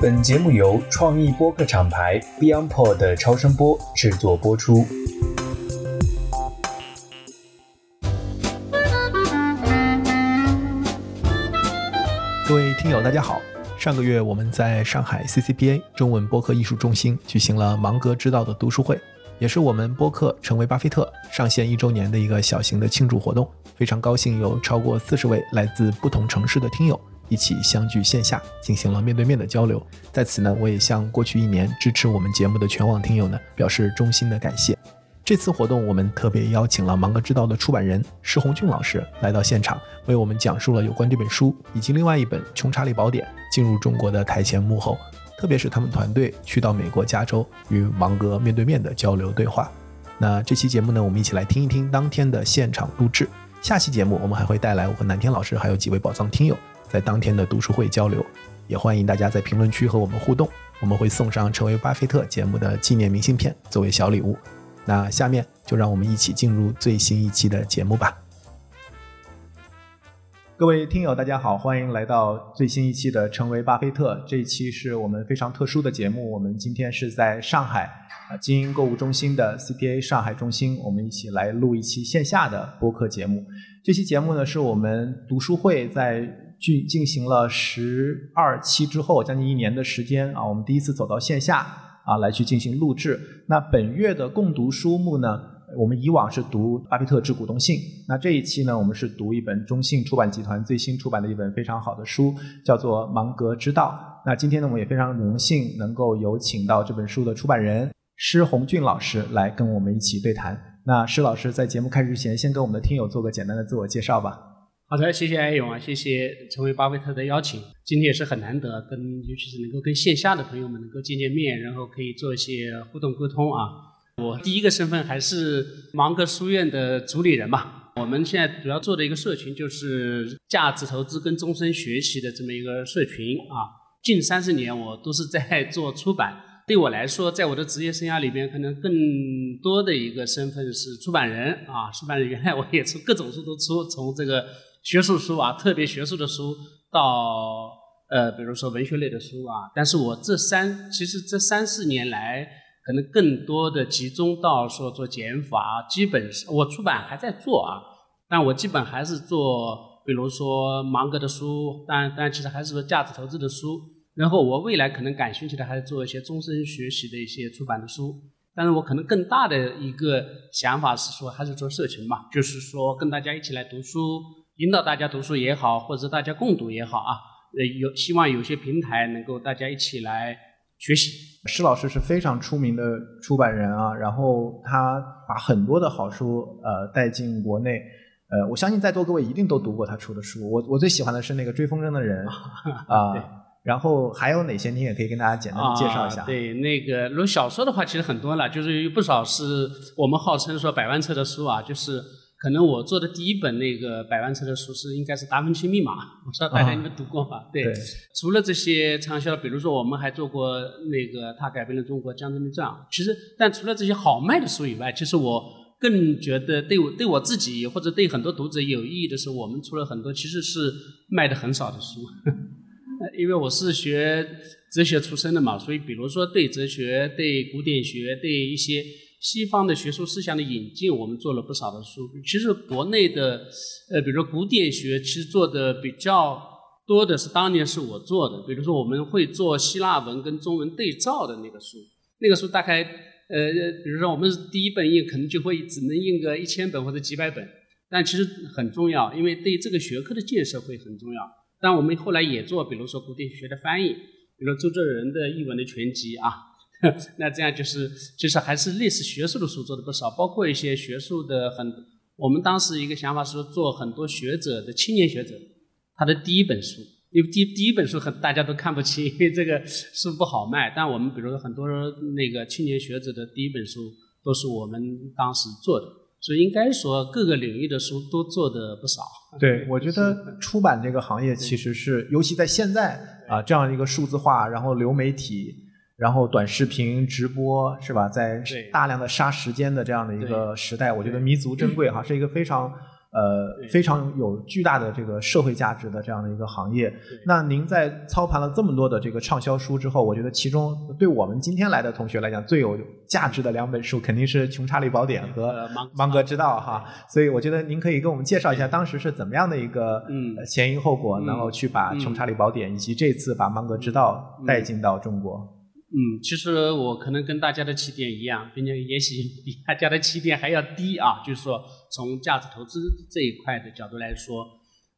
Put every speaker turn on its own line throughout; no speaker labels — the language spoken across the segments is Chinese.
本节目由创意播客厂牌 BeyondPod 的超声波制作播出。
各位听友，大家好。上个月我们在上海 CCBA 中文播客艺术中心举行了芒格之道的读书会，也是我们播客成为巴菲特上线一周年的一个小型的庆祝活动。非常高兴有超过四十位来自不同城市的听友一起相聚线下，进行了面对面的交流。在此呢，我也向过去一年支持我们节目的全网听友呢表示衷心的感谢。这次活动，我们特别邀请了《芒格之道》的出版人施红俊老师来到现场，为我们讲述了有关这本书以及另外一本《穷查理宝典》进入中国的台前幕后，特别是他们团队去到美国加州与芒格面对面的交流对话。那这期节目呢，我们一起来听一听当天的现场录制。下期节目，我们还会带来我和南天老师还有几位宝藏听友在当天的读书会交流，也欢迎大家在评论区和我们互动，我们会送上成为巴菲特节目的纪念明信片作为小礼物。那下面就让我们一起进入最新一期的节目吧。各位听友，大家好，欢迎来到最新一期的《成为巴菲特》。这一期是我们非常特殊的节目，我们今天是在上海啊精英购物中心的 CPA 上海中心，我们一起来录一期线下的播客节目。这期节目呢，是我们读书会在进进行了十二期之后，将近一年的时间啊，我们第一次走到线下。啊，来去进行录制。那本月的共读书目呢？我们以往是读《巴菲特致股东信》，那这一期呢，我们是读一本中信出版集团最新出版的一本非常好的书，叫做《芒格之道》。那今天呢，我们也非常荣幸能够有请到这本书的出版人施红俊老师来跟我们一起对谈。那施老师在节目开始之前，先跟我们的听友做个简单的自我介绍吧。
好的，谢谢艾勇啊，谢谢成为巴菲特的邀请。今天也是很难得，跟尤其是能够跟线下的朋友们能够见见面，然后可以做一些互动沟通啊。我第一个身份还是芒格书院的主理人嘛。我们现在主要做的一个社群就是价值投资跟终身学习的这么一个社群啊。近三十年我都是在 做出版，对我来说，在我的职业生涯里边，可能更多的一个身份是出版人啊。出版人原来我也出各种书都出，从这个。学术书啊，特别学术的书，到呃，比如说文学类的书啊。但是我这三，其实这三四年来，可能更多的集中到说做减法，基本我出版还在做啊，但我基本还是做，比如说芒格的书，但但其实还是说价值投资的书。然后我未来可能感兴趣的还是做一些终身学习的一些出版的书。但是我可能更大的一个想法是说，还是做社群嘛，就是说跟大家一起来读书。引导大家读书也好，或者大家共读也好啊，呃，有希望有些平台能够大家一起来学习。
施老师是非常出名的出版人啊，然后他把很多的好书呃带进国内，呃，我相信在座各位一定都读过他出的书。我我最喜欢的是那个追风筝的人 啊，然后还有哪些你也可以跟大家简单介绍一下。
对，那个如果小说的话，其实很多了，就是有不少是我们号称说百万册的书啊，就是。可能我做的第一本那个百万册的书是应该是《达芬奇密码》，我不知道大家有没有读过吧？对，除了这些畅销，比如说我们还做过那个《他改变了中国江泽民传》。其实，但除了这些好卖的书以外，其实我更觉得对我对我自己或者对很多读者有意义的是，我们出了很多其实是卖的很少的书。因为我是学哲学出身的嘛，所以比如说对哲学、对古典学、对一些。西方的学术思想的引进，我们做了不少的书。其实国内的，呃，比如说古典学，其实做的比较多的是当年是我做的。比如说我们会做希腊文跟中文对照的那个书，那个书大概，呃，比如说我们是第一本印，可能就会只能印个一千本或者几百本，但其实很重要，因为对这个学科的建设会很重要。但我们后来也做，比如说古典学的翻译，比如周作人的译文的全集啊。那这样就是，就是还是类似学术的书做的不少，包括一些学术的很。我们当时一个想法是做很多学者的青年学者，他的第一本书，因为第第一本书很大家都看不起，因为这个书不好卖。但我们比如说很多那个青年学者的第一本书都是我们当时做的，所以应该说各个领域的书都做的不少。
对，我觉得出版这个行业其实是，尤其在现在啊这样一个数字化，然后流媒体。然后短视频直播是吧，在大量的杀时间的这样的一个时代，我觉得弥足珍贵哈，是一个非常呃非常有巨大的这个社会价值的这样的一个行业。那您在操盘了这么多的这个畅销书之后，我觉得其中对我们今天来的同学来讲最有价值的两本书，肯定是《穷查理宝典》和《芒格之道》哈。所以我觉得您可以跟我们介绍一下当时是怎么样的一个前因后果，然后去把《穷查理宝典》以及这次把《芒格之道》带进到中国。
嗯，其实我可能跟大家的起点一样，并且也许比大家的起点还要低啊。就是说，从价值投资这一块的角度来说，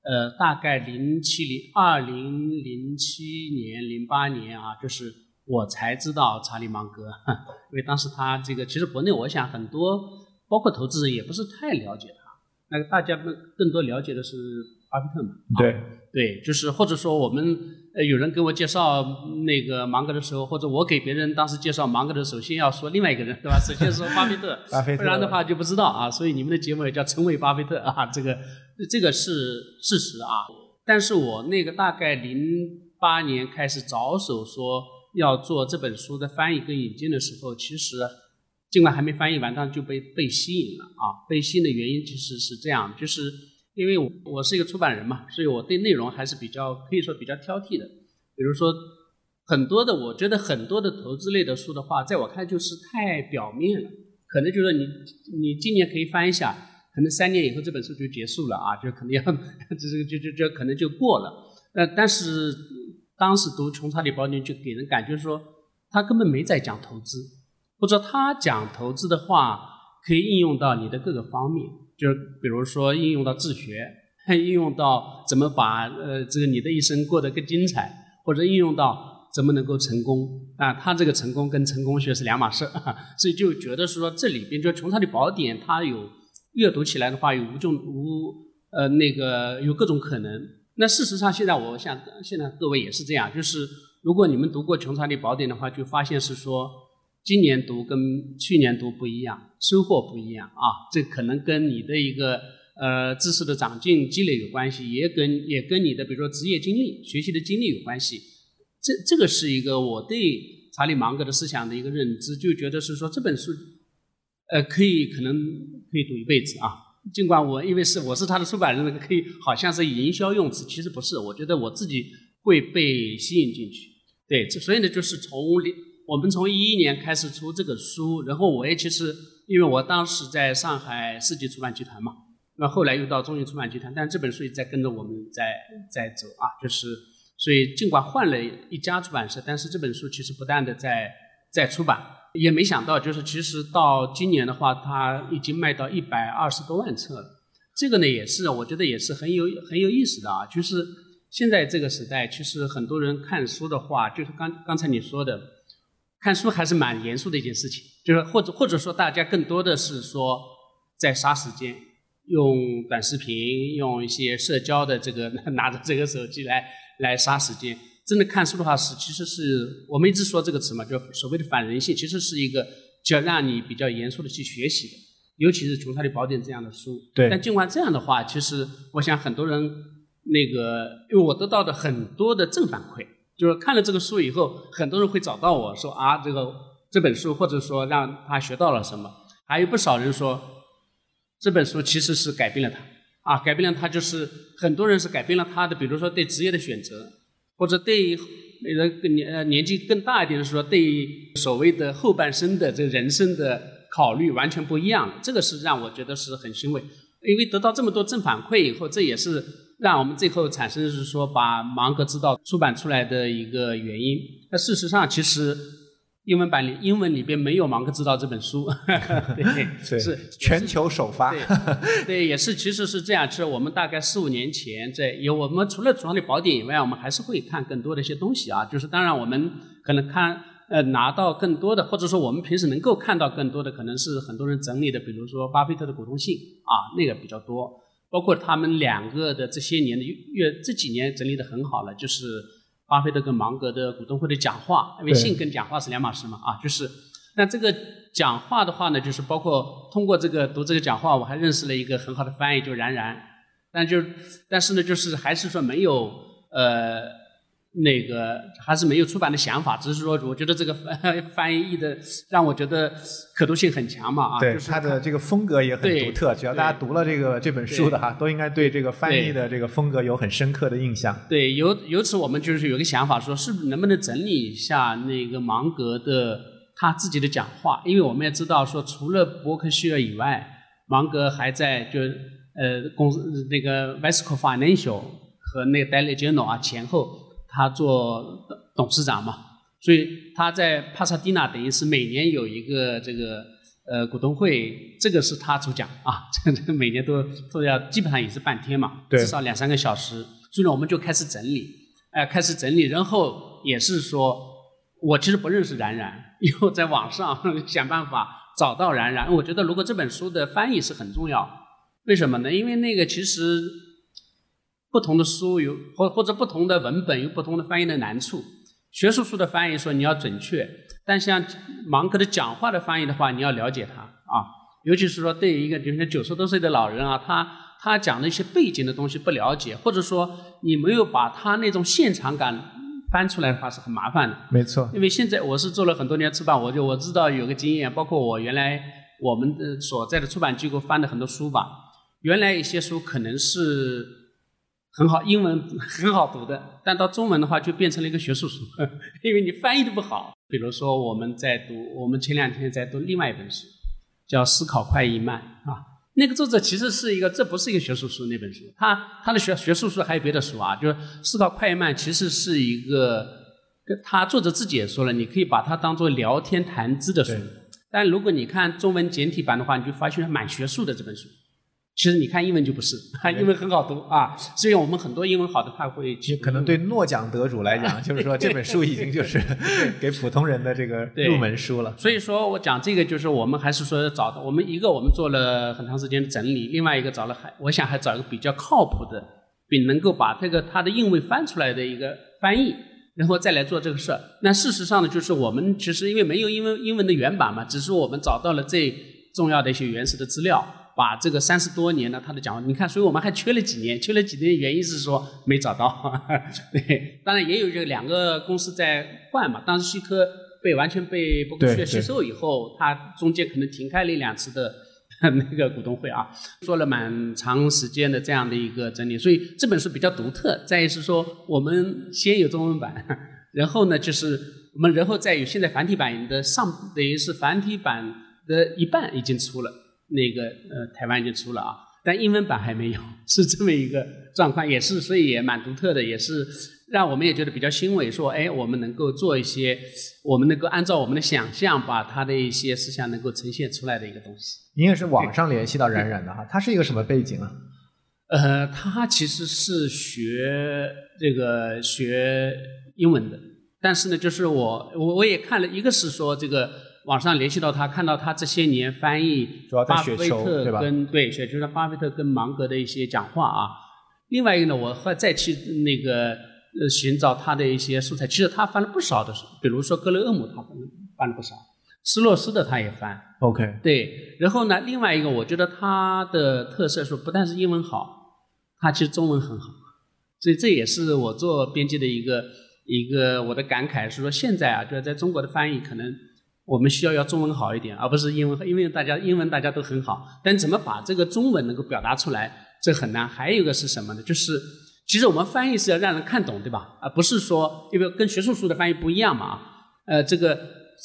呃，大概零七零二零零七年、零八年啊，就是我才知道查理芒格，因为当时他这个其实国内我想很多，包括投资人也不是太了解他，那个大家更更多了解的是巴菲特嘛。
对
对，就是或者说我们。呃，有人给我介绍那个芒格的时候，或者我给别人当时介绍芒格的时候，先要说另外一个人，对吧？首先说巴菲特，不然的话就不知道啊。所以你们的节目也叫成为巴菲特啊，这个这个是事实啊。但是我那个大概零八年开始着手说要做这本书的翻译跟引进的时候，其实尽管还没翻译完，但就被被吸引了啊。被吸引的原因其实是这样，就是。因为我我是一个出版人嘛，所以我对内容还是比较可以说比较挑剔的。比如说，很多的我觉得很多的投资类的书的话，在我看就是太表面了。可能就是你你今年可以翻一下，可能三年以后这本书就结束了啊，就可能要这这 就就就可能就过了。呃，但是当时读《穷查理宝典》就给人感觉说，他根本没在讲投资，或者他讲投资的话，可以应用到你的各个方面。就是比如说应用到自学，应用到怎么把呃这个你的一生过得更精彩，或者应用到怎么能够成功啊？他这个成功跟成功学是两码事，所以就觉得说这里边就穷查理宝典，它有阅读起来的话有无穷无呃那个有各种可能。那事实上现在我想现在各位也是这样，就是如果你们读过穷查理宝典的话，就发现是说。今年读跟去年读不一样，收获不一样啊！这可能跟你的一个呃知识的长进积累有关系，也跟也跟你的比如说职业经历、学习的经历有关系。这这个是一个我对查理芒格的思想的一个认知，就觉得是说这本书，呃，可以可能可以读一辈子啊。尽管我因为是我是他的出版人，可以好像是营销用词，其实不是。我觉得我自己会被吸引进去。对，所以呢，就是从。我们从一一年开始出这个书，然后我也其实，因为我当时在上海世纪出版集团嘛，那后来又到中信出版集团，但这本书也在跟着我们在在走啊，就是，所以尽管换了一家出版社，但是这本书其实不断的在在出版，也没想到就是其实到今年的话，它已经卖到一百二十多万册了，这个呢也是我觉得也是很有很有意思的啊，就是现在这个时代，其实很多人看书的话，就是刚刚才你说的。看书还是蛮严肃的一件事情，就是或者或者说大家更多的是说在杀时间，用短视频，用一些社交的这个 拿着这个手机来来杀时间。真的看书的话是，其实是我们一直说这个词嘛，就所谓的反人性，其实是一个就要让你比较严肃的去学习的，尤其是《穷查理宝典》这样的书。
对。
但尽管这样的话，其实我想很多人那个，因为我得到的很多的正反馈。就是看了这个书以后，很多人会找到我说啊，这个这本书，或者说让他学到了什么。还有不少人说，这本书其实是改变了他，啊，改变了他，就是很多人是改变了他的，比如说对职业的选择，或者对那个年呃年纪更大一点的说，对所谓的后半生的这人生的考虑完全不一样。这个是让我觉得是很欣慰，因为得到这么多正反馈以后，这也是。让我们最后产生是说把《芒格之道》出版出来的一个原因。那事实上，其实英文版里英文里边没有《芒格之道》这本书，对，是
全球首发。
对，也是，其实是这样。其实我们大概四五年前在有我们除了《主的宝典》以外，我们还是会看更多的一些东西啊。就是当然，我们可能看呃拿到更多的，或者说我们平时能够看到更多的，可能是很多人整理的，比如说巴菲特的股东信啊，那个比较多。包括他们两个的这些年的月这几年整理的很好了，就是巴菲特跟芒格的股东会的讲话，因为信跟讲话是两码事嘛啊，就是那这个讲话的话呢，就是包括通过这个读这个讲话，我还认识了一个很好的翻译，就然然，但就但是呢，就是还是说没有呃那个还是没有出版的想法，只是说我觉得这个翻 翻译的让我觉得可读性很强嘛啊，
对
就是
它的这个风格也很独特，只要大家读了这个这本书的哈，都应该对这个翻译的这个风格有很深刻的印象。
对，由由此我们就是有个想法，说是不是能不能整理一下那个芒格的他自己的讲话？因为我们也知道说，除了伯克希尔以外，芒格还在就呃公司那个 Vesco Financial 和那个 Daily Journal 啊前后，他做董事长嘛，所以他在帕萨蒂纳等于是每年有一个这个呃股东会，这个是他主讲啊，这个每年都都要基本上也是半天嘛，至少两三个小时。所以呢，我们就开始整理，哎、开始整理，然后也是说，我其实不认识冉冉，以后在网上想办法找到冉冉。我觉得如果这本书的翻译是很重要，为什么呢？因为那个其实不同的书有或或者不同的文本有不同的翻译的难处。学术书的翻译说你要准确，但像芒格的讲话的翻译的话，你要了解他啊，尤其是说对于一个比如说九十多岁的老人啊，他他讲的一些背景的东西不了解，或者说你没有把他那种现场感翻出来的话，是很麻烦的。
没错，
因为现在我是做了很多年出版，我就我知道有个经验，包括我原来我们的所在的出版机构翻的很多书吧，原来一些书可能是很好，英文很好读的，但到中文的话就变成了一个学术书，因为你翻译的不好。比如说我们在读，我们前两天在读另外一本书，叫《思考快意慢》啊。那个作者其实是一个，这不是一个学术书那本书，他他的学学术书还有别的书啊，就是《思考快意慢》其实是一个，跟他作者自己也说了，你可以把它当做聊天谈资的书，但如果你看中文简体版的话，你就发现蛮学术的这本书。其实你看英文就不是，英文很好读啊，所以我们很多英文好的话会去
可能对诺奖得主来讲，就是说这本书已经就是 给普通人的这个入门书了。
所以说我讲这个，就是我们还是说找到我们一个，我们做了很长时间的整理；另外一个找了还，我想还找一个比较靠谱的，并能够把这个它的英文翻出来的一个翻译，然后再来做这个事儿。那事实上呢，就是我们其实因为没有英文英文的原版嘛，只是我们找到了最重要的一些原始的资料。把这个三十多年呢，他的讲话，你看，所以我们还缺了几年，缺了几年，原因是说没找到。对，当然也有这两个公司在换嘛。当时西科被完全被伯克希尔吸收以后，它中间可能停开了一两次的 那个股东会啊，做了蛮长时间的这样的一个整理。所以这本书比较独特，在于是说我们先有中文版，然后呢就是我们然后再有现在繁体版的上，等于是繁体版的一半已经出了。那个呃，台湾已经出了啊，但英文版还没有，是这么一个状况，也是所以也蛮独特的，也是让我们也觉得比较欣慰，说哎，我们能够做一些，我们能够按照我们的想象，把他的一些思想能够呈现出来的一个东西。
您也是网上联系到冉冉的哈，他是一个什么背景啊？
呃，他其实是学这个学英文的，但是呢，就是我我我也看了一个是说这个。网上联系到他，看到他这些年翻译巴菲特跟对雪球上巴菲特跟芒格的一些讲话啊。另外一个呢，我会再去那个呃寻找他的一些素材。其实他翻了不少的书，比如说格雷厄姆他翻了翻了不少，斯洛斯的他也翻。
OK，
对，然后呢，另外一个我觉得他的特色是不但是英文好，他其实中文很好，所以这也是我做编辑的一个一个我的感慨，是说现在啊，就是在中国的翻译可能。我们需要要中文好一点，而不是英文，因为大家英文大家都很好，但怎么把这个中文能够表达出来，这很难。还有一个是什么呢？就是其实我们翻译是要让人看懂，对吧？而不是说因为跟学术书的翻译不一样嘛。啊呃，这个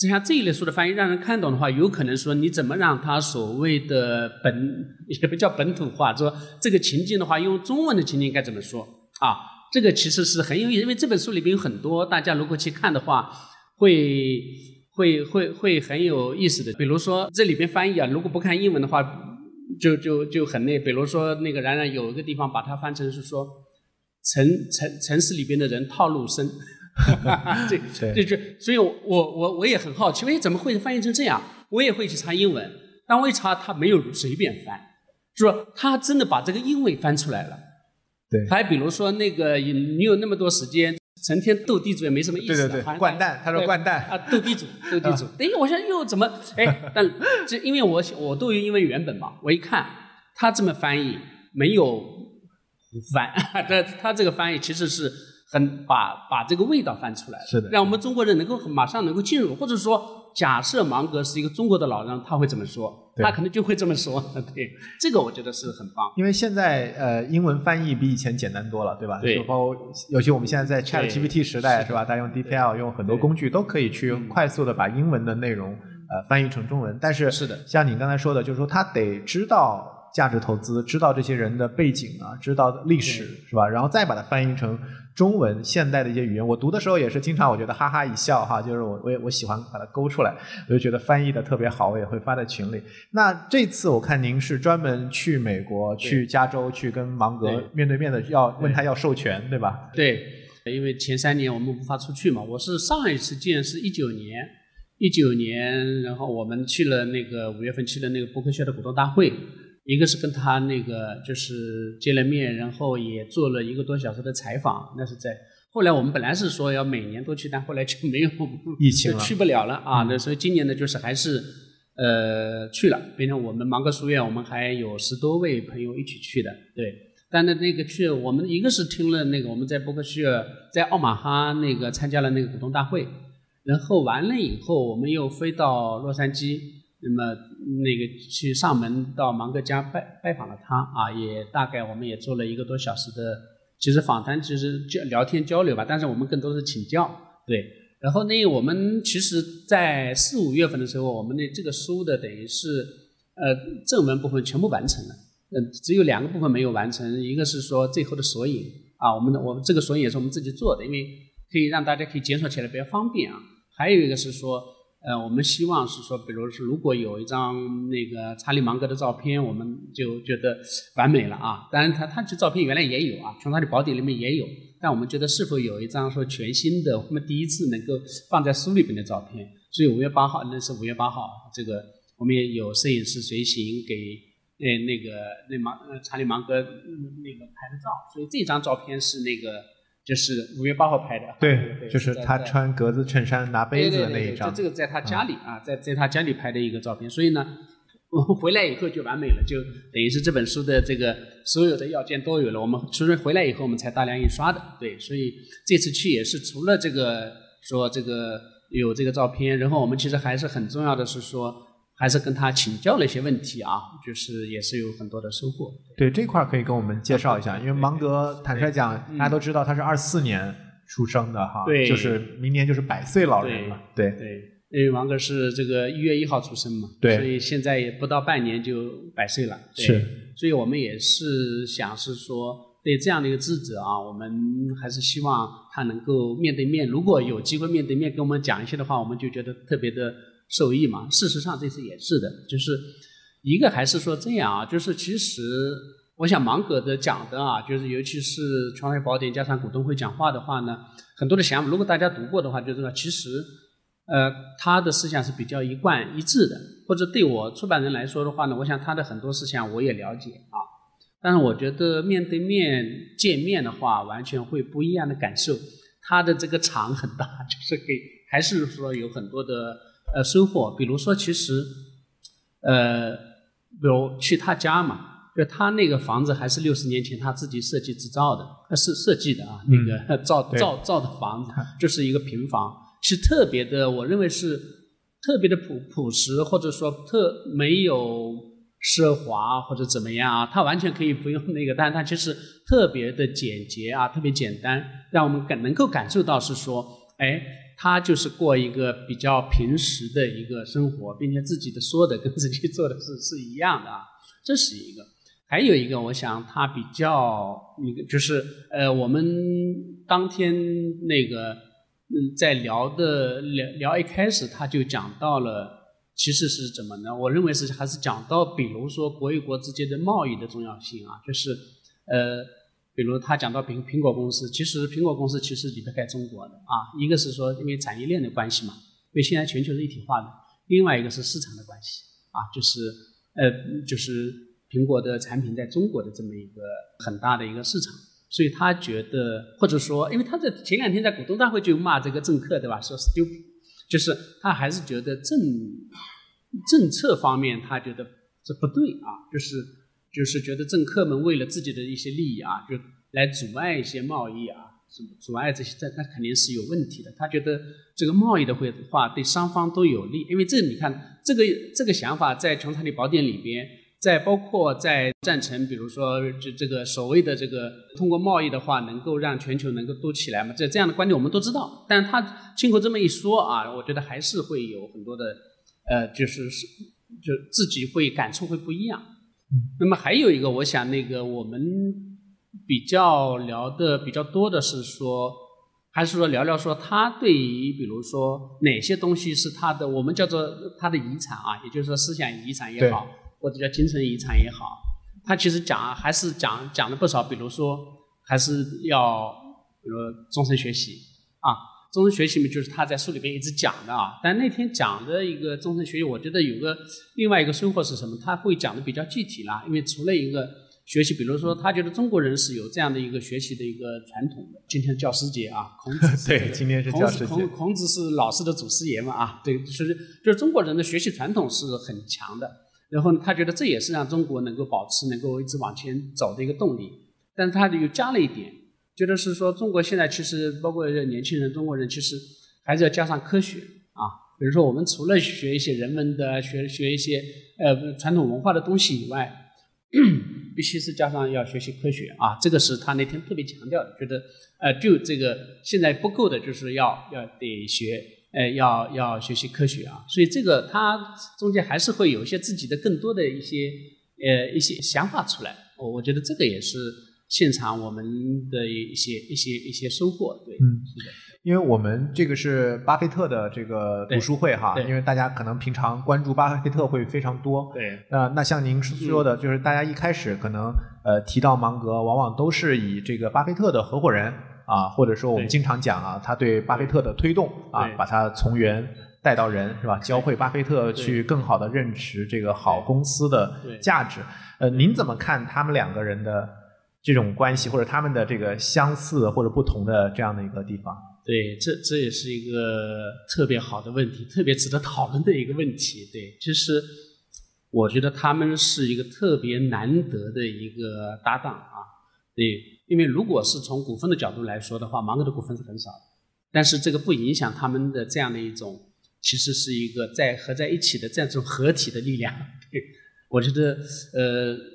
就像这一类书的翻译让人看懂的话，有可能说你怎么让它所谓的本也不叫本土化，说这个情境的话，用中文的情境该怎么说啊？这个其实是很有意思，因为这本书里边有很多，大家如果去看的话，会。会会会很有意思的，比如说这里边翻译啊，如果不看英文的话，就就就很那。比如说那个冉冉有一个地方把它翻成是说城城城市里边的人套路深，这这这所以我我我也很好奇，哎，怎么会翻译成这样？我也会去查英文，但我一查他没有随便翻，是说他真的把这个英文翻出来了。
对，
还比如说那个你有那么多时间。成天斗地主也没什么意思，
对对对，掼蛋，他说掼蛋
啊，斗地主，斗地主。等一下，我想又怎么？哎，但这因为我我斗鱼英文原本嘛，我一看他这么翻译没有胡翻，但他这个翻译其实是很把把这个味道翻出来，
是的
让我们中国人能够马上能够进入，或者说假设芒格是一个中国的老人，他会怎么说？他可能就会这么说。对，这个我觉得是很棒。
因为现在呃，英文翻译比以前简单多了，对吧？
对
就包括尤其我们现在在 Chat GPT 时代，
是
是吧？大家用 DeepL 用很多工具都可以去
嗯
快速的把英文的内容呃翻译成中文。但是
是的
像你刚才说的，就是说他得知道价值投资，知道这些人的背景啊，知道历史是吧？然后再把它翻译成中文现代的一些语言。我读的时候也是经常我觉得哈哈一笑哈，就是我我也我喜欢把它勾出来，我就觉得翻译的特别好，我也会发在群里。那这次我看您是专门去美国、去加州去跟芒格面对面的要问他要授权，对吧？
对，因为前三年我们无法出去嘛，我是上一次见是一九年，一九年，然后我们去了那个五月份去了那个伯克希尔的股东大会，一个是跟他那个就是见了面，然后也做了一个多小时的采访，那是在。后来我们本来是说要每年都去，但后来就没有
疫情了
就去不了了啊。
嗯
那所以今年呢，就是还是呃去了，变成我们芒格书院，我们还有十多位朋友一起去的，对。但是那个去，我们一个是听了那个我们在伯克希尔在奥马哈那个参加了那个股东大会，然后完了以后，我们又飞到洛杉矶，那么那个去上门到芒格家拜拜访了他啊，也大概我们也做了一个多小时的，其实访谈其实交聊天交流吧，但是我们更多是请教，对。然后呢，我们其实，在四五月份的时候，我们的这个书的等于是呃正文部分全部完成了。嗯，只有两个部分没有完成，一个是说最后的索引啊，我们的我们这个索引也是我们自己做的，因为可以让大家可以检索起来比较方便啊。还有一个是说，呃，我们希望是说，比如是如果有一张那个查理芒格的照片，我们就觉得完美了啊。当然他，他这照片原来也有啊，《从他的宝典》里面也有，但我们觉得是否有一张说全新的，我们第一次能够放在书里边的照片。所以五月八号，那是五月八号，这个我们也有摄影师随行给。呃，那个那芒查理芒格、那个拍的照，所以这张照片是那个就是五月八号拍的，对，
就是他穿格子衬衫拿杯子的那一张。
这个在他家里啊，在在他家里拍的一个照片，所以呢，我回来以后就完美了，就等于是这本书的这个所有的要件都有了。我们其实回来以后我们才大量印刷的，对，所以这次去也是除了这个说这个有这个照片，然后我们其实还是很重要的是说。还是跟他请教了一些问题啊，就是也是有很多的收获。
对这块可以跟我们介绍一下，因为芒格坦率讲，大家都知道他是二四年出生的哈，
对
就是明年就是百岁老人了，对
对，因为芒格是这个一月一号出生嘛，
对
所以现在也不到半年就百岁了，对
是，
所以我们也是想是说，对这样的一个智者啊，我们还是希望他能够面对面，如果有机会面对面跟我们讲一些的话，我们就觉得特别的。受益嘛，事实上这次也是的，就是一个还是说这样啊，就是其实我想芒格的讲的啊，就是尤其是《创业宝典》加上股东会讲话的话呢，很多的想法，如果大家读过的话，就知道其实呃他的思想是比较一贯一致的，或者对我出版人来说的话呢，我想他的很多思想我也了解啊，但是我觉得面对面见面的话，完全会不一样的感受，他的这个场很大，就是给还是说有很多的。呃，收获，比如说，其实，呃，比如去他家嘛，就他那个房子还是六十年前他自己设计制造的，呃，是设计的啊，那个造造造的房子，就是一个平房，是特别的，我认为是特别的朴朴实，或者说特没有奢华或者怎么样啊，他完全可以不用那个，但是他其实特别的简洁啊，特别简单，让我们感能够感受到是说，哎。他就是过一个比较平时的一个生活，并且自己的说的跟自己做的是是一样的啊，这是一个。还有一个，我想他比较一个就是呃，我们当天那个嗯在聊的聊聊一开始他就讲到了，其实是怎么呢？我认为是还是讲到，比如说国与国之间的贸易的重要性啊，就是呃。比如他讲到苹苹果公司，其实苹果公司其实离不开中国的啊，一个是说因为产业链的关系嘛，因为现在全球是一体化的；另外一个是市场的关系啊，就是呃就是苹果的产品在中国的这么一个很大的一个市场，所以他觉得或者说，因为他在前两天在股东大会就骂这个政客对吧？说 stupid，就是他还是觉得政政策方面他觉得这不对啊，就是。就是觉得政客们为了自己的一些利益啊，就来阻碍一些贸易啊，阻阻碍这些，这那肯定是有问题的。他觉得这个贸易的会话对双方都有利，因为这你看这个这个想法在《穷查理宝典》里边，在包括在赞成，比如说这这个所谓的这个通过贸易的话，能够让全球能够都起来嘛，这这样的观点我们都知道。但他亲口这么一说啊，我觉得还是会有很多的呃，就是是就自己会感触会不一样。那么还有一个，我想那个我们。比较聊的比较多的是说，还是说聊聊说他对于比如说哪些东西是他的，我们叫做他的遗产啊，也就是说思想遗产也好，或者叫精神遗产也好，他其实讲还是讲讲了不少，比如说还是要比如终身学习啊，终身学习嘛，就是他在书里边一直讲的啊。但那天讲的一个终身学习，我觉得有个另外一个收获是什么？他会讲的比较具体啦，因为除了一个。学习，比如说，他觉得中国人是有这样的一个学习的一个传统的。今天教师节啊，孔子
对，今天是教师节。
孔孔子是老师的祖师爷嘛啊，对，就是就是中国人的学习传统是很强的。然后他觉得这也是让中国能够保持、能够一直往前走的一个动力。但是他又加了一点，觉得是说中国现在其实包括年轻人，中国人其实还是要加上科学啊。比如说，我们除了学一些人文的、学学一些呃传统文化的东西以外。必须是加上要学习科学啊，这个是他那天特别强调的，觉得呃，就这个现在不够的，就是要要得学，呃，要要学习科学啊，所以这个他中间还是会有一些自己的更多的一些呃一些想法出来，我我觉得这个也是现场我们的一些一些一些收获，对，
嗯，是的。因为我们这个是巴菲特的这个读书会哈，因为大家可能平常关注巴菲特会非常多。
对，
那那像您说的，就是大家一开始可能呃提到芒格，往往都是以这个巴菲特的合伙人啊，或者说我们经常讲啊，他对巴菲特的推动啊，把他从源带到人是吧？教会巴菲特去更好的认识这个好公司的价值。呃，您怎么看他们两个人的这种关系，或者他们的这个相似或者不同的这样的一个地方？
对，这这也是一个特别好的问题，特别值得讨论的一个问题。对，其实我觉得他们是一个特别难得的一个搭档啊。对，因为如果是从股份的角度来说的话，芒格的股份是很少的，但是这个不影响他们的这样的一种，其实是一个在合在一起的这样一种合体的力量。对，我觉得呃。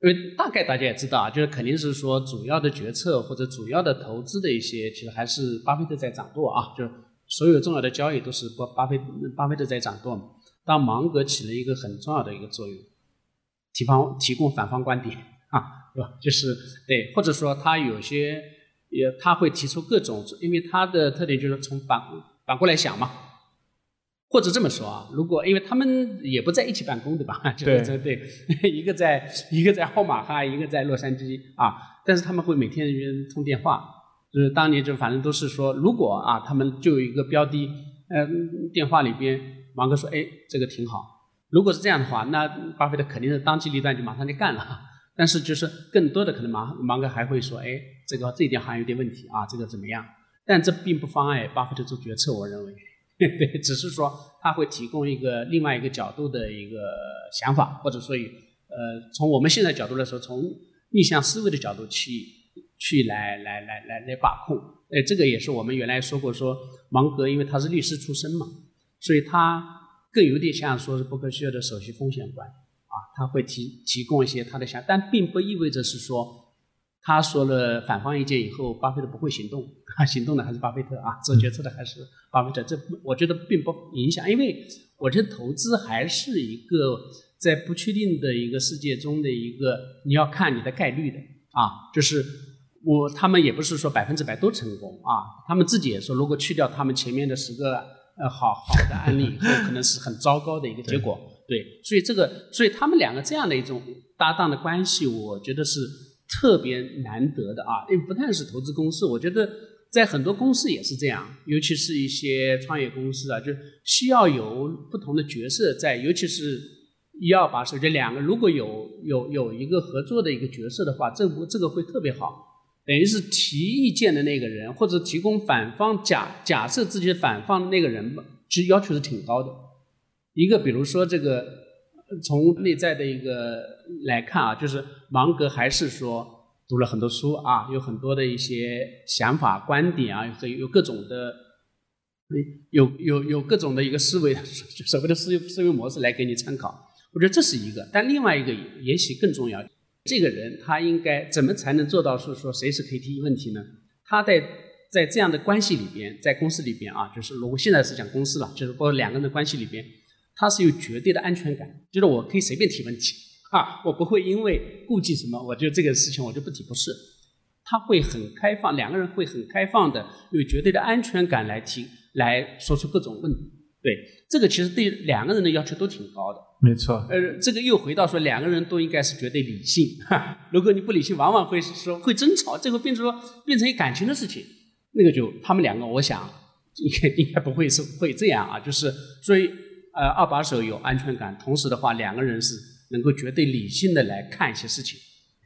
因为大概大家也知道啊，就是肯定是说主要的决策或者主要的投资的一些，其实还是巴菲特在掌舵啊，就是所有重要的交易都是巴巴菲巴菲特在掌舵嘛。当芒格起了一个很重要的一个作用，提方提供反方观点啊，对吧？就是对，或者说他有些也他会提出各种，因为他的特点就是从反反过来想嘛。或者这么说啊，如果因为他们也不在一起办公，对吧？
对
对，一个在一个在奥马哈，一个在洛杉矶啊。但是他们会每天通电话，就是当年就反正都是说，如果啊，他们就有一个标的，嗯，电话里边，芒哥说，哎，这个挺好。如果是这样的话，那巴菲特肯定是当机立断就马上就干了。但是就是更多的可能芒芒格还会说，哎，这个这一点好像有点问题啊，这个怎么样？但这并不妨碍巴菲特做决策，我认为。对，只是说他会提供一个另外一个角度的一个想法，或者说以呃，从我们现在角度来说，从逆向思维的角度去去来来来来来把控。哎，这个也是我们原来说过，说芒格因为他是律师出身嘛，所以他更有点像说是伯克希尔的首席风险官啊，他会提提供一些他的想，但并不意味着是说。他说了反方意见以后，巴菲特不会行动，他 行动的还是巴菲特啊，做决策的还是巴菲特。这我觉得并不影响，因为我觉得投资还是一个在不确定的一个世界中的一个你要看你的概率的啊，就是我他们也不是说百分之百都成功啊，他们自己也说，如果去掉他们前面的十个呃好好的案例以后，可能是很糟糕的一个结果。对，所以这个所以他们两个这样的一种搭档的关系，我觉得是。特别难得的啊，因为不但是投资公司，我觉得在很多公司也是这样，尤其是一些创业公司啊，就需要有不同的角色在，尤其是一二把手，这两个如果有有有一个合作的一个角色的话，这不这个会特别好，等于是提意见的那个人或者提供反方假假设自己反方的那个人吧，其实要求是挺高的。一个比如说这个从内在的一个来看啊，就是芒格还是说读了很多书啊，有很多的一些想法、观点啊，有有各种的，有有有各种的一个思维，所谓的思维思维模式来给你参考。我觉得这是一个，但另外一个也许更重要。这个人他应该怎么才能做到是说随时可以提问题呢？他在在这样的关系里边，在公司里边啊，就是如果现在是讲公司了，就是包括两个人的关系里边，他是有绝对的安全感，就是我可以随便提问题啊，我不会因为顾忌什么，我就这个事情我就不提，不是，他会很开放，两个人会很开放的，有绝对的安全感来提，来说出各种问题。对，这个其实对两个人的要求都挺高的。
没错。
呃，这个又回到说，两个人都应该是绝对理性。哈如果你不理性，往往会说会争吵，这个变成说变成一感情的事情。那个就他们两个，我想应该应该不会是会这样啊。就是所以呃，二把手有安全感，同时的话，两个人是能够绝对理性的来看一些事情。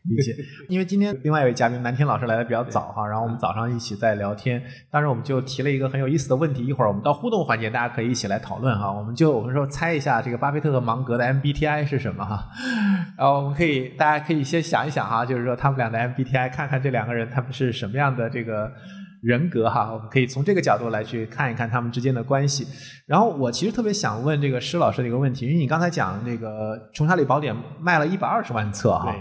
理解，因为今天另外一位嘉宾南天老师来的比较早哈，然后我们早上一起在聊天，当时我们就提了一个很有意思的问题，一会儿我们到互动环节，大家可以一起来讨论哈。我们就我们说猜一下这个巴菲特和芒格的 MBTI 是什么哈，然后我们可以大家可以先想一想哈，就是说他们俩的 MBTI，看看这两个人他们是什么样的这个人格哈，我们可以从这个角度来去看一看他们之间的关系。然后我其实特别想问这个施老师的一个问题，因为你刚才讲这个《穷查理宝典》卖了一百二十万册哈。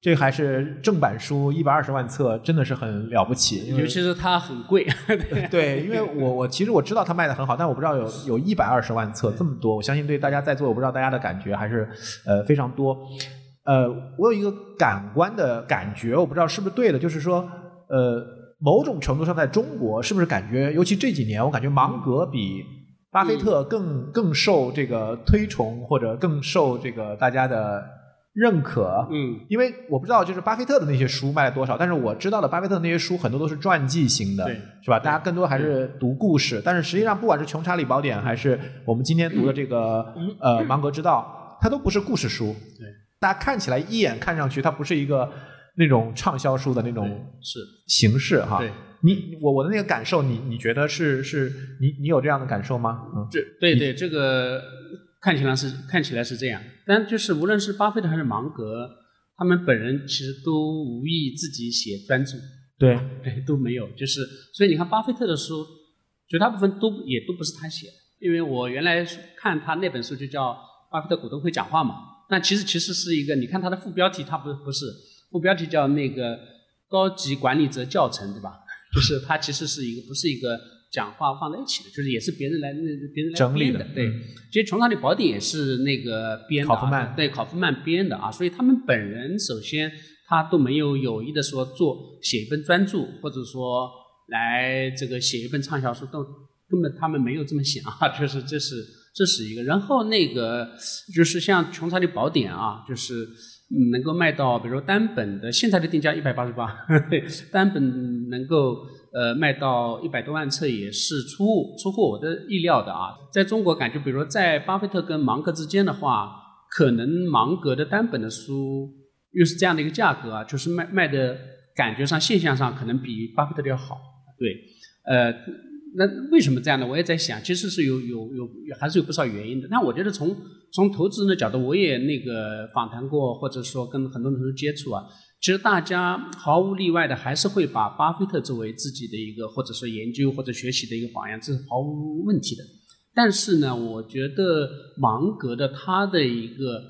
这还是正版书，一百二十万册，真的是很了不起。
尤其是它很贵。
对，因为我我其实我知道它卖的很好，但我不知道有有一百二十万册这么多。我相信对大家在座，我不知道大家的感觉还是呃非常多。呃，我有一个感官的感觉，我不知道是不是对的，就是说呃某种程度上，在中国是不是感觉，尤其这几年，我感觉芒格比巴菲特更更受这个推崇，或者更受这个大家的。认可，
嗯，
因为我不知道就是巴菲特的那些书卖了多少，但是我知道的巴菲特那些书很多都是传记型的，是吧？大家更多还是读故事。但是实际上，不管是《穷查理宝典》还是我们今天读的这个呃《芒格之道》，它都不是故事书。
对，
大家看起来一眼看上去，它不是一个那种畅销书的那种
是。
形式哈。
对，
你我我的那个感受，你你觉得是是，你你有这样的感受吗？
嗯，这对对这个。看起来是看起来是这样，但就是无论是巴菲特还是芒格，他们本人其实都无意自己写专著，
对。
对都没有，就是所以你看巴菲特的书，绝大部分都也都不是他写的，因为我原来看他那本书就叫《巴菲特股东会讲话》嘛，那其实其实是一个，你看他的副标题，他不不是副标题叫那个高级管理者教程，对吧？就是它其实是一个不是一个。讲话放在一起的，就是也是别人来那别人来整理的，对。其实《穷查理宝典》也是那个编的，
考夫曼
对考夫曼编的啊。所以他们本人首先他都没有有意的说做写一本专著，或者说来这个写一本畅销书，都根本他们没有这么想啊。就是这是这是一个。然后那个就是像《穷查理宝典》啊，就是能够卖到，比如说单本的现在的定价一百八十八，单本能够。呃，卖到一百多万册也是出出乎我的意料的啊！在中国，感觉比如说在巴菲特跟芒格之间的话，可能芒格的单本的书又是这样的一个价格啊，就是卖卖的感觉上现象上可能比巴菲特的要好。对，呃，那为什么这样呢？我也在想，其实是有有有还是有不少原因的。但我觉得从从投资人的角度，我也那个访谈过，或者说跟很多人接触啊。其实大家毫无例外的还是会把巴菲特作为自己的一个或者说研究或者学习的一个榜样，这是毫无问题的。但是呢，我觉得芒格的他的一个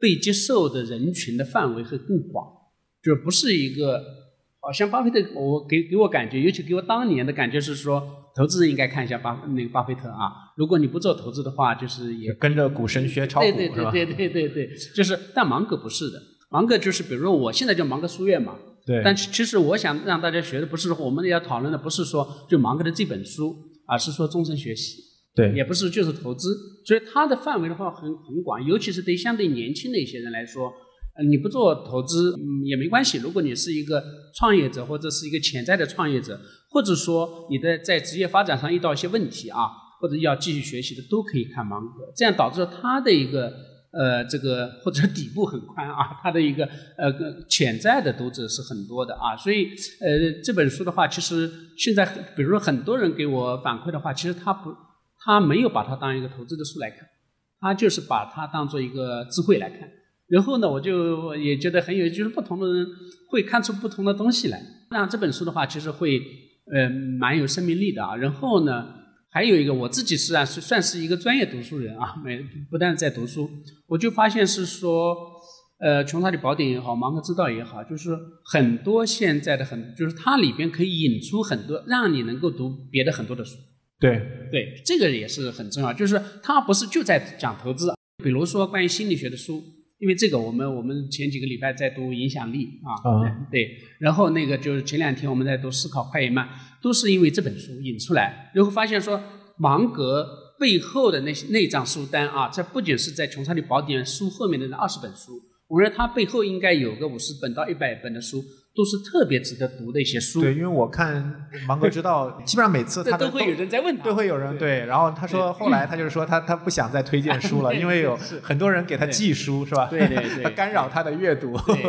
被接受的人群的范围会更广，就不是一个好像巴菲特，我给给我感觉，尤其给我当年的感觉是说，投资人应该看一下巴那个巴菲特啊。如果你不做投资的话，就是也
跟着股神学炒股
对对对对对对，就是但芒格不是的。芒格就是，比如说我现在叫芒格书院嘛，
对。
但其实我想让大家学的不是我们要讨论的不是说就芒格的这本书，而是说终身学习，
对。
也不是就是投资，所以它的范围的话很很广，尤其是对相对年轻的一些人来说，呃，你不做投资也没关系。如果你是一个创业者或者是一个潜在的创业者，或者说你的在职业发展上遇到一些问题啊，或者要继续学习的，都可以看芒格，这样导致他的一个。呃，这个或者底部很宽啊，他的一个呃潜在的读者是很多的啊，所以呃这本书的话，其实现在比如说很多人给我反馈的话，其实他不他没有把它当一个投资的书来看，他就是把它当做一个智慧来看。然后呢，我就也觉得很有，就是不同的人会看出不同的东西来。那这本书的话，其实会呃蛮有生命力的啊。然后呢，还有一个我自己是啊，算是一个专业读书人啊，没不但在读书，我就发现是说，呃，《穷查理宝典》也好，《芒格之道》也好，就是很多现在的很，就是它里边可以引出很多让你能够读别的很多的书。
对
对，这个也是很重要，就是它不是就在讲投资，比如说关于心理学的书。因为这个，我们我们前几个礼拜在读影响力啊，对，然后那个就是前两天我们在读思考快与慢，都是因为这本书引出来，然后发现说芒格背后的那些内账书单啊，这不仅是在《穷查理宝典》书后面的那二十本书，我认为他背后应该有个五十本到一百本的书。都是特别值得读的一些书。
对，因为我看《芒格知道 》，基本上每次他
都会有人在问他，
都会有人对。然后他说，后来他就是说，他他不想再推荐书了，因为有很多人给他寄书，是吧？
对对对，
他干扰他的阅读。
对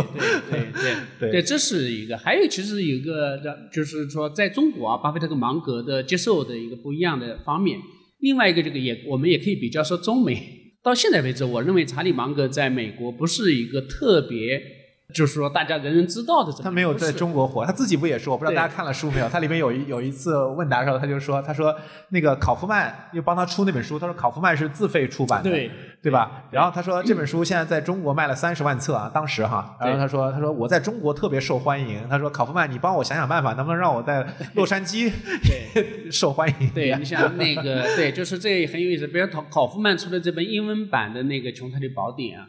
对对对对，这是一个。还有，其实有一个，就是说，在中国啊，巴菲特跟芒格的接受的一个不一样的方面。另外一个，这个也我们也可以比较说，中美到现在为止，我认为查理芒格在美国不是一个特别。就是说，大家人人知道的，
他没有在中国火，他自己不也说？我不知道大家看了书没有？他里面有一有一次问答的时候，他就说，他说那个考夫曼又帮他出那本书，他说考夫曼是自费出版的，
对
对吧？然后他说这本书现在在中国卖了三十万册啊，当时哈，然后他说他说我在中国特别受欢迎，他说考夫曼你帮我想想办法，能不能让我在洛杉矶对 受欢迎？
对你像那个对，就是这很有意思，比如考考夫曼出的这本英文版的那个《穷查理宝典》啊。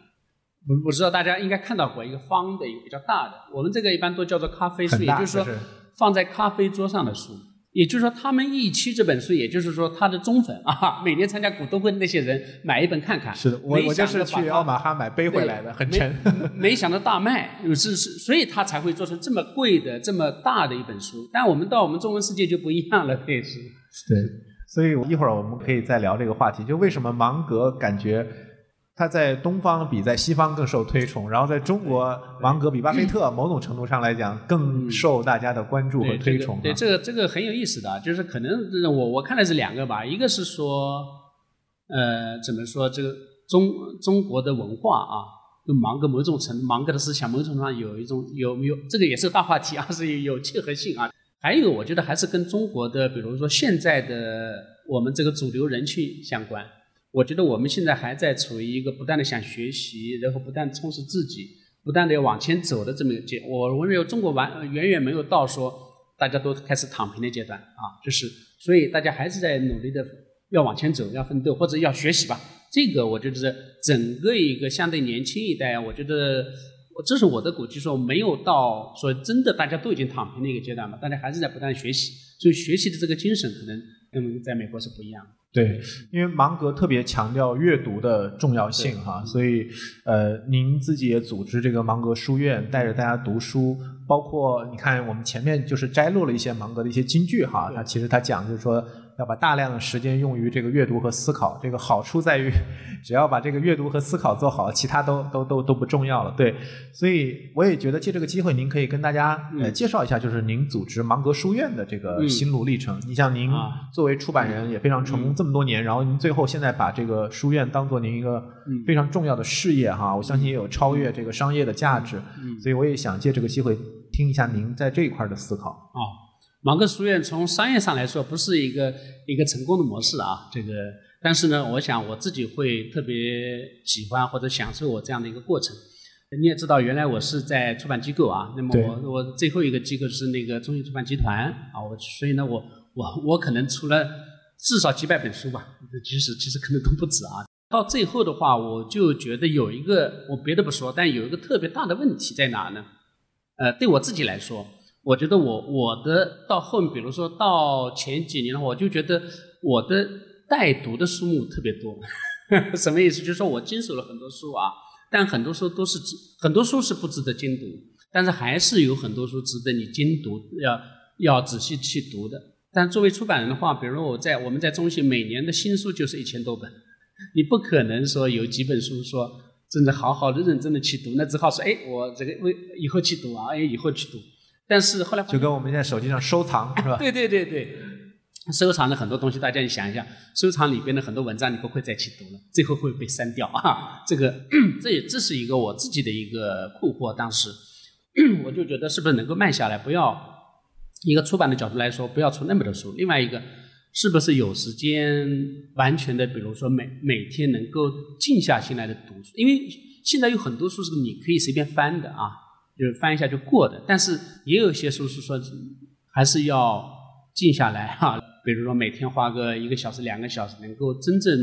我我知道大家应该看到过一个方的一个比较大的，我们这个一般都叫做咖啡书，也就是说放在咖啡桌上的书。也就是说，他们一期这本书，也就是说他的忠粉啊，每年参加股东会的那些人买一本看看。
是的，我我就是去奥马哈买背回来的，很沉。
没想到大卖，是是，所以他才会做成这么贵的、这么大的一本书。但我们到我们中文世界就不一样了，对是。
对，所以一会儿我们可以再聊这个话题，就为什么芒格感觉。他在东方比在西方更受推崇，然后在中国，芒格比巴菲特某种程度上来讲更受大家的关注和推崇。
对这个这个很有意思的，就是可能我我看的是两个吧，一个是说，呃，怎么说这个中中国的文化啊，跟芒格某种程度，芒格的思想某种程度上有一种有没有这个也是个大话题啊，是有契合性啊。还有我觉得还是跟中国的，比如说现在的我们这个主流人群相关。我觉得我们现在还在处于一个不断的想学习，然后不断充实自己，不断的要往前走的这么一个阶。我我认为中国完远远没有到说大家都开始躺平的阶段啊，就是所以大家还是在努力的要往前走，要奋斗或者要学习吧。这个我觉得整个一个相对年轻一代，我觉得这是我的估计，说没有到说真的大家都已经躺平的一个阶段嘛，大家还是在不断学习，所以学习的这个精神可能跟在美国是不一样的。
对，因为芒格特别强调阅读的重要性哈，所以呃，您自己也组织这个芒格书院，带着大家读书，包括你看我们前面就是摘录了一些芒格的一些金句哈，那其实他讲就是说。要把大量的时间用于这个阅读和思考，这个好处在于，只要把这个阅读和思考做好，其他都都都都不重要了。对，所以我也觉得借这个机会，您可以跟大家呃介绍一下，就是您组织芒格书院的这个心路历程。你像您作为出版人也非常成功这么多年，然后您最后现在把这个书院当做您一个非常重要的事业哈，我相信也有超越这个商业的价值。所以我也想借这个机会听一下您在这一块的思考。
啊。芒格书院从商业上来说不是一个一个成功的模式啊，这个，但是呢，我想我自己会特别喜欢或者享受我这样的一个过程。你也知道，原来我是在出版机构啊，那么我我最后一个机构是那个中信出版集团啊，我所以呢，我我我可能出了至少几百本书吧，其实其实可能都不止啊。到最后的话，我就觉得有一个我别的不说，但有一个特别大的问题在哪呢？呃，对我自己来说。我觉得我我的到后面，比如说到前几年的话，我就觉得我的带读的书目特别多。什么意思？就是说我经手了很多书啊，但很多书都是值，很多书是不值得精读，但是还是有很多书值得你精读，要要仔细去读的。但作为出版人的话，比如我在我们在中信每年的新书就是一千多本，你不可能说有几本书说真的好好的认真的去读，那只好说哎，我这个为以后去读啊，哎，以后去读。但是后来
就跟我们现在手机上收藏 是吧？
对对对对，收藏的很多东西，大家你想一下，收藏里边的很多文章你不会再去读了，最后会被删掉 啊。这个 这也这是一个我自己的一个困惑。当时 我就觉得是不是能够慢下来，不要一个出版的角度来说，不要出那么多书。另外一个，是不是有时间完全的，比如说每每天能够静下心来的读书？因为现在有很多书是你可以随便翻的啊，就是翻一下就过的。但是也有些书是说还是要静下来哈。比如说每天花个一个小时、两个小时，能够真正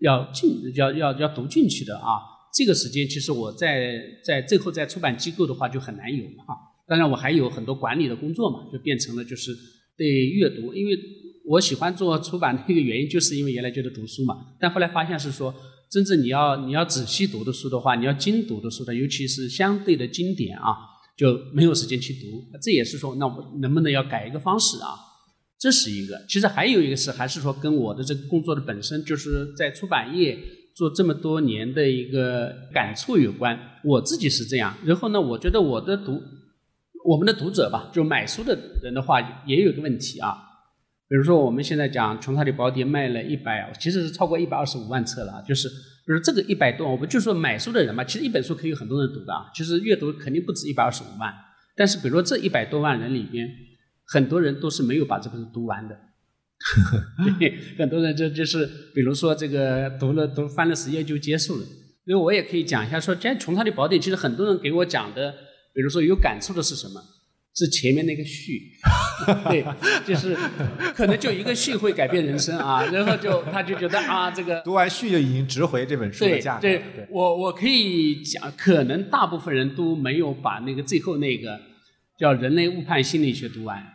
要进、要要要读进去的啊，这个时间其实我在在最后在出版机构的话就很难有哈。当然我还有很多管理的工作嘛，就变成了就是对阅读，因为我喜欢做出版的一个原因，就是因为原来觉得读书嘛，但后来发现是说，真正你要你要仔细读的书的话，你要精读的书的，尤其是相对的经典啊，就没有时间去读。这也是说，那我能不能要改一个方式啊？这是一个，其实还有一个是，还是说跟我的这个工作的本身，就是在出版业做这么多年的一个感触有关。我自己是这样，然后呢，我觉得我的读，我们的读者吧，就买书的人的话，也有个问题啊。比如说我们现在讲《穷查理宝典》卖了一百，其实是超过一百二十五万册了。就是，比如这个一百多，我们就说买书的人嘛，其实一本书可以有很多人读的啊，其实阅读肯定不止一百二十五万。但是，比如说这一百多万人里边。很多人都是没有把这本书读完的，对，很多人就就是，比如说这个读了读翻了十页就结束了。因为我也可以讲一下，说《这穷查理宝典》，其实很多人给我讲的，比如说有感触的是什么？是前面那个序，对，就是可能就一个序会改变人生啊，然后就他就觉得啊，这个
读完序就已经值回这本书的价
值。对，我我可以讲，可能大部分人都没有把那个最后那个叫《人类误判心理学》读完。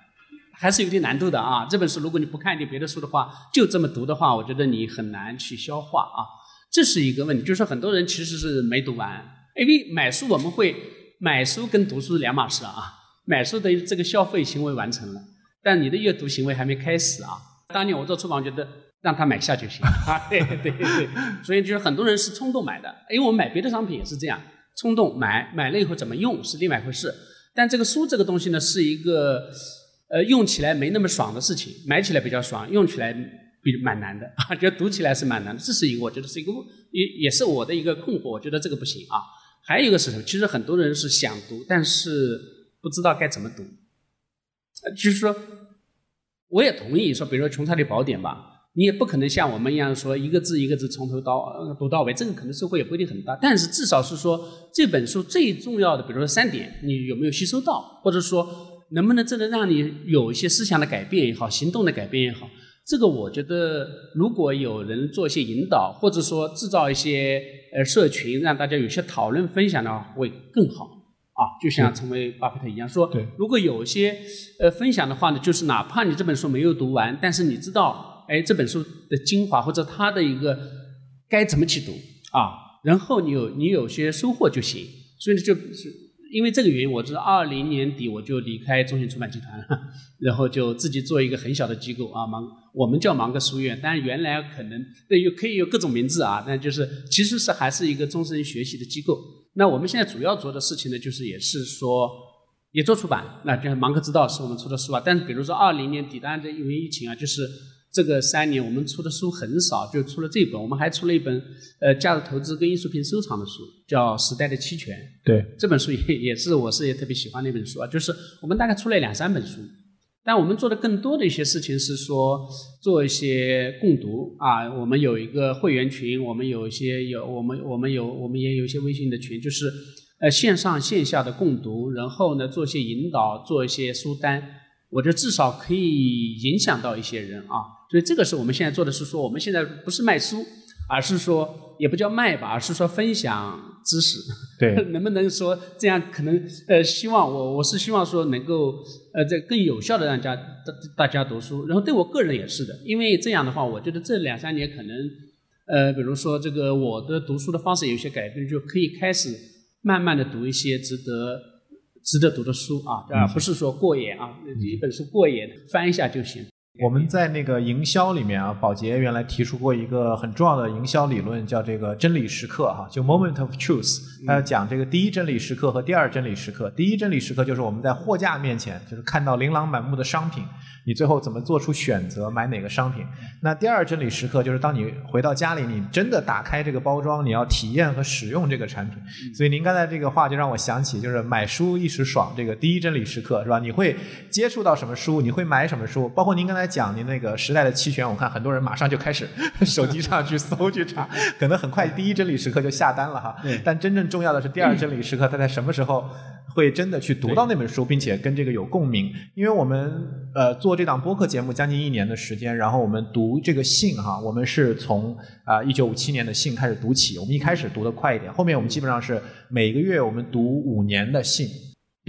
还是有点难度的啊！这本书如果你不看一点别的书的话，就这么读的话，我觉得你很难去消化啊。这是一个问题，就是很多人其实是没读完。因为买书我们会买书跟读书是两码事啊。买书的这个消费行为完成了，但你的阅读行为还没开始啊。当年我做出版，觉得让他买下就行啊。对对对，所以就是很多人是冲动买的，因为我们买别的商品也是这样，冲动买，买了以后怎么用是另外一回事。但这个书这个东西呢，是一个。呃，用起来没那么爽的事情，买起来比较爽，用起来比蛮难的啊，觉得读起来是蛮难的。这是一个，我觉得是一个也也是我的一个困惑。我觉得这个不行啊。还有一个是什么？其实很多人是想读，但是不知道该怎么读。呃，就是说，我也同意说，比如说《穷查理宝典》吧，你也不可能像我们一样说一个字一个字从头到读到尾，这个可能收获也不一定很大。但是至少是说这本书最重要的，比如说三点，你有没有吸收到，或者说。能不能真的让你有一些思想的改变也好，行动的改变也好，这个我觉得，如果有人做一些引导，或者说制造一些呃社群，让大家有些讨论分享的话，会更好啊。就像成为巴菲特一样说，如果有些呃分享的话呢，就是哪怕你这本书没有读完，但是你知道，哎，这本书的精华或者它的一个该怎么去读啊，然后你有你有些收获就行。所以呢就是。因为这个原因，我是二零年底我就离开中信出版集团了，然后就自己做一个很小的机构啊，芒我们叫芒格书院，但原来可能对有可以有各种名字啊，但就是其实是还是一个终身学习的机构。那我们现在主要做的事情呢，就是也是说也做出版，那就是芒克之道是我们出的书啊。但是比如说二零年底，当然这因为疫情啊，就是。这个三年我们出的书很少，就出了这本。我们还出了一本呃价值投资跟艺术品收藏的书，叫《时代的期权》。
对，
这本书也也是我是也特别喜欢的一本书啊。就是我们大概出了两三本书，但我们做的更多的一些事情是说做一些共读啊。我们有一个会员群，我们有一些有我们我们有我们也有一些微信的群，就是呃线上线下的共读，然后呢做一些引导，做一些书单。我觉得至少可以影响到一些人啊。所以这个是我们现在做的是说，我们现在不是卖书，而是说也不叫卖吧，而是说分享知识。
对，
能不能说这样可能呃，希望我我是希望说能够呃，这更有效的让家大大家读书。然后对我个人也是的，因为这样的话，我觉得这两三年可能呃，比如说这个我的读书的方式有些改变，就可以开始慢慢的读一些值得值得读的书啊，而不是说过眼啊，一本书过眼翻一下就行。
我们在那个营销里面啊，宝洁原来提出过一个很重要的营销理论，叫这个真理时刻哈，就 moment of truth。他要讲这个第一真理时刻和第二真理时刻。第一真理时刻就是我们在货架面前，就是看到琳琅满目的商品。你最后怎么做出选择，买哪个商品？那第二真理时刻就是当你回到家里，你真的打开这个包装，你要体验和使用这个产品。所以您刚才这个话就让我想起，就是买书一时爽，这个第一真理时刻是吧？你会接触到什么书？你会买什么书？包括您刚才讲您那个时代的期权，我看很多人马上就开始 手机上去搜去查，可能很快第一真理时刻就下单了哈。但真正重要的是第二真理时刻，他在什么时候？会真的去读到那本书，并且跟这个有共鸣，因为我们呃做这档播客节目将近一年的时间，然后我们读这个信哈，我们是从啊一九五七年的信开始读起，我们一开始读的快一点，后面我们基本上是每个月我们读五年的信，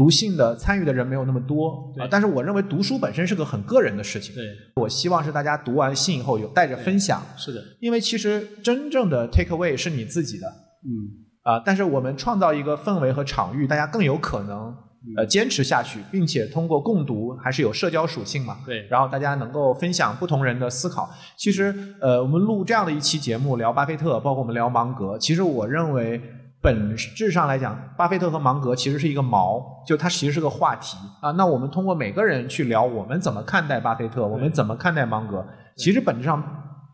读信的参与的人没有那么多啊，但是我认为读书本身是个很个人的事情，
对，
我希望是大家读完信以后有带着分享，
是的，
因为其实真正的 take away 是你自己的，
嗯。
啊！但是我们创造一个氛围和场域，大家更有可能呃坚持下去，并且通过共读还是有社交属性嘛？
对。
然后大家能够分享不同人的思考。其实呃，我们录这样的一期节目聊巴菲特，包括我们聊芒格，其实我认为本质上来讲，巴菲特和芒格其实是一个锚，就它其实是个话题啊。那我们通过每个人去聊，我们怎么看待巴菲特，我们怎么看待芒格，其实本质上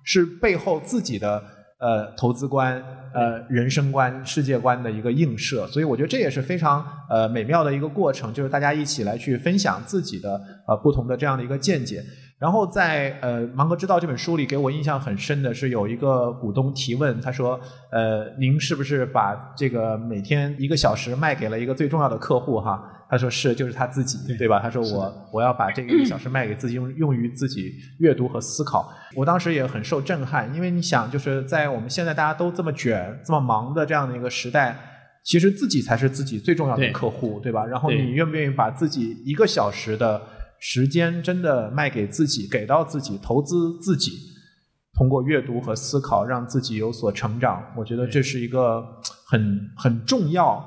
是背后自己的呃投资观。呃，人生观、世界观的一个映射，所以我觉得这也是非常呃美妙的一个过程，就是大家一起来去分享自己的呃不同的这样的一个见解。然后在呃《芒格之道》这本书里，给我印象很深的是有一个股东提问，他说：“呃，您是不是把这个每天一个小时卖给了一个最重要的客户？”哈。他说是，就是他自己，对吧？他说我我要把这个一个小时卖给自己，用用于自己阅读和思考。我当时也很受震撼，因为你想，就是在我们现在大家都这么卷、这么忙的这样的一个时代，其实自己才是自己最重要的客户，对吧？然后你愿不愿意把自己一个小时的时间真的卖给自己，给到自己，投资自己，通过阅读和思考让自己有所成长？我觉得这是一个很很重要，